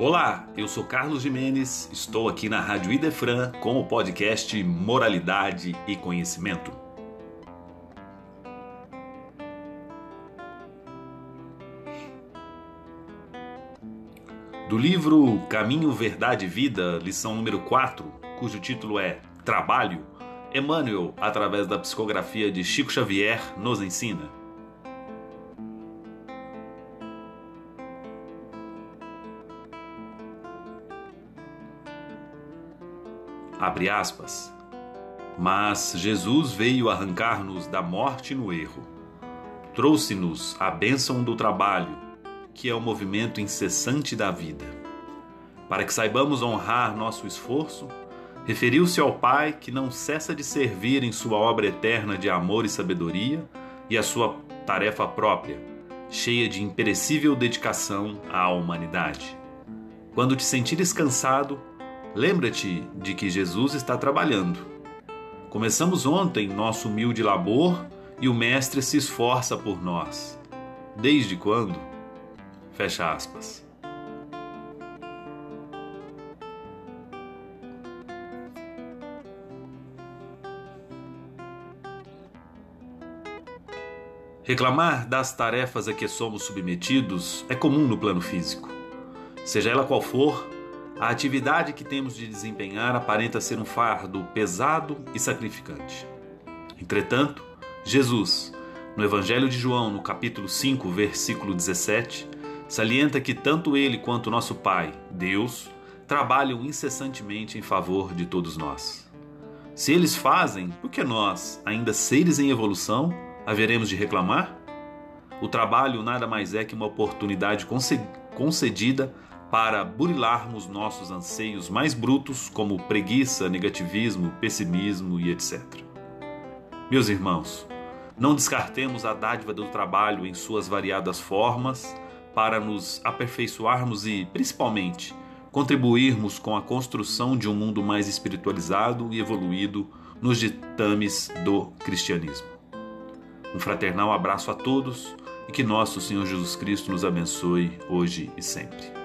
Olá, eu sou Carlos Jimenez, estou aqui na Rádio Idefran com o podcast Moralidade e Conhecimento. Do livro Caminho, Verdade e Vida, lição número 4, cujo título é Trabalho, Emmanuel, através da psicografia de Chico Xavier, nos ensina. Abre aspas. Mas Jesus veio arrancar-nos da morte no erro. Trouxe-nos a bênção do trabalho, que é o movimento incessante da vida. Para que saibamos honrar nosso esforço, referiu-se ao Pai que não cessa de servir em sua obra eterna de amor e sabedoria e a sua tarefa própria, cheia de imperecível dedicação à humanidade. Quando te sentires cansado, Lembra-te de que Jesus está trabalhando. Começamos ontem nosso humilde labor e o Mestre se esforça por nós. Desde quando? Fecha aspas. Reclamar das tarefas a que somos submetidos é comum no plano físico. Seja ela qual for, a atividade que temos de desempenhar aparenta ser um fardo pesado e sacrificante. Entretanto, Jesus, no Evangelho de João, no capítulo 5, versículo 17, salienta que tanto ele quanto nosso Pai, Deus, trabalham incessantemente em favor de todos nós. Se eles fazem, por que nós, ainda seres em evolução, haveremos de reclamar? O trabalho nada mais é que uma oportunidade concedida para burilarmos nossos anseios mais brutos, como preguiça, negativismo, pessimismo e etc. Meus irmãos, não descartemos a dádiva do trabalho em suas variadas formas para nos aperfeiçoarmos e, principalmente, contribuirmos com a construção de um mundo mais espiritualizado e evoluído nos ditames do cristianismo. Um fraternal abraço a todos e que nosso Senhor Jesus Cristo nos abençoe hoje e sempre.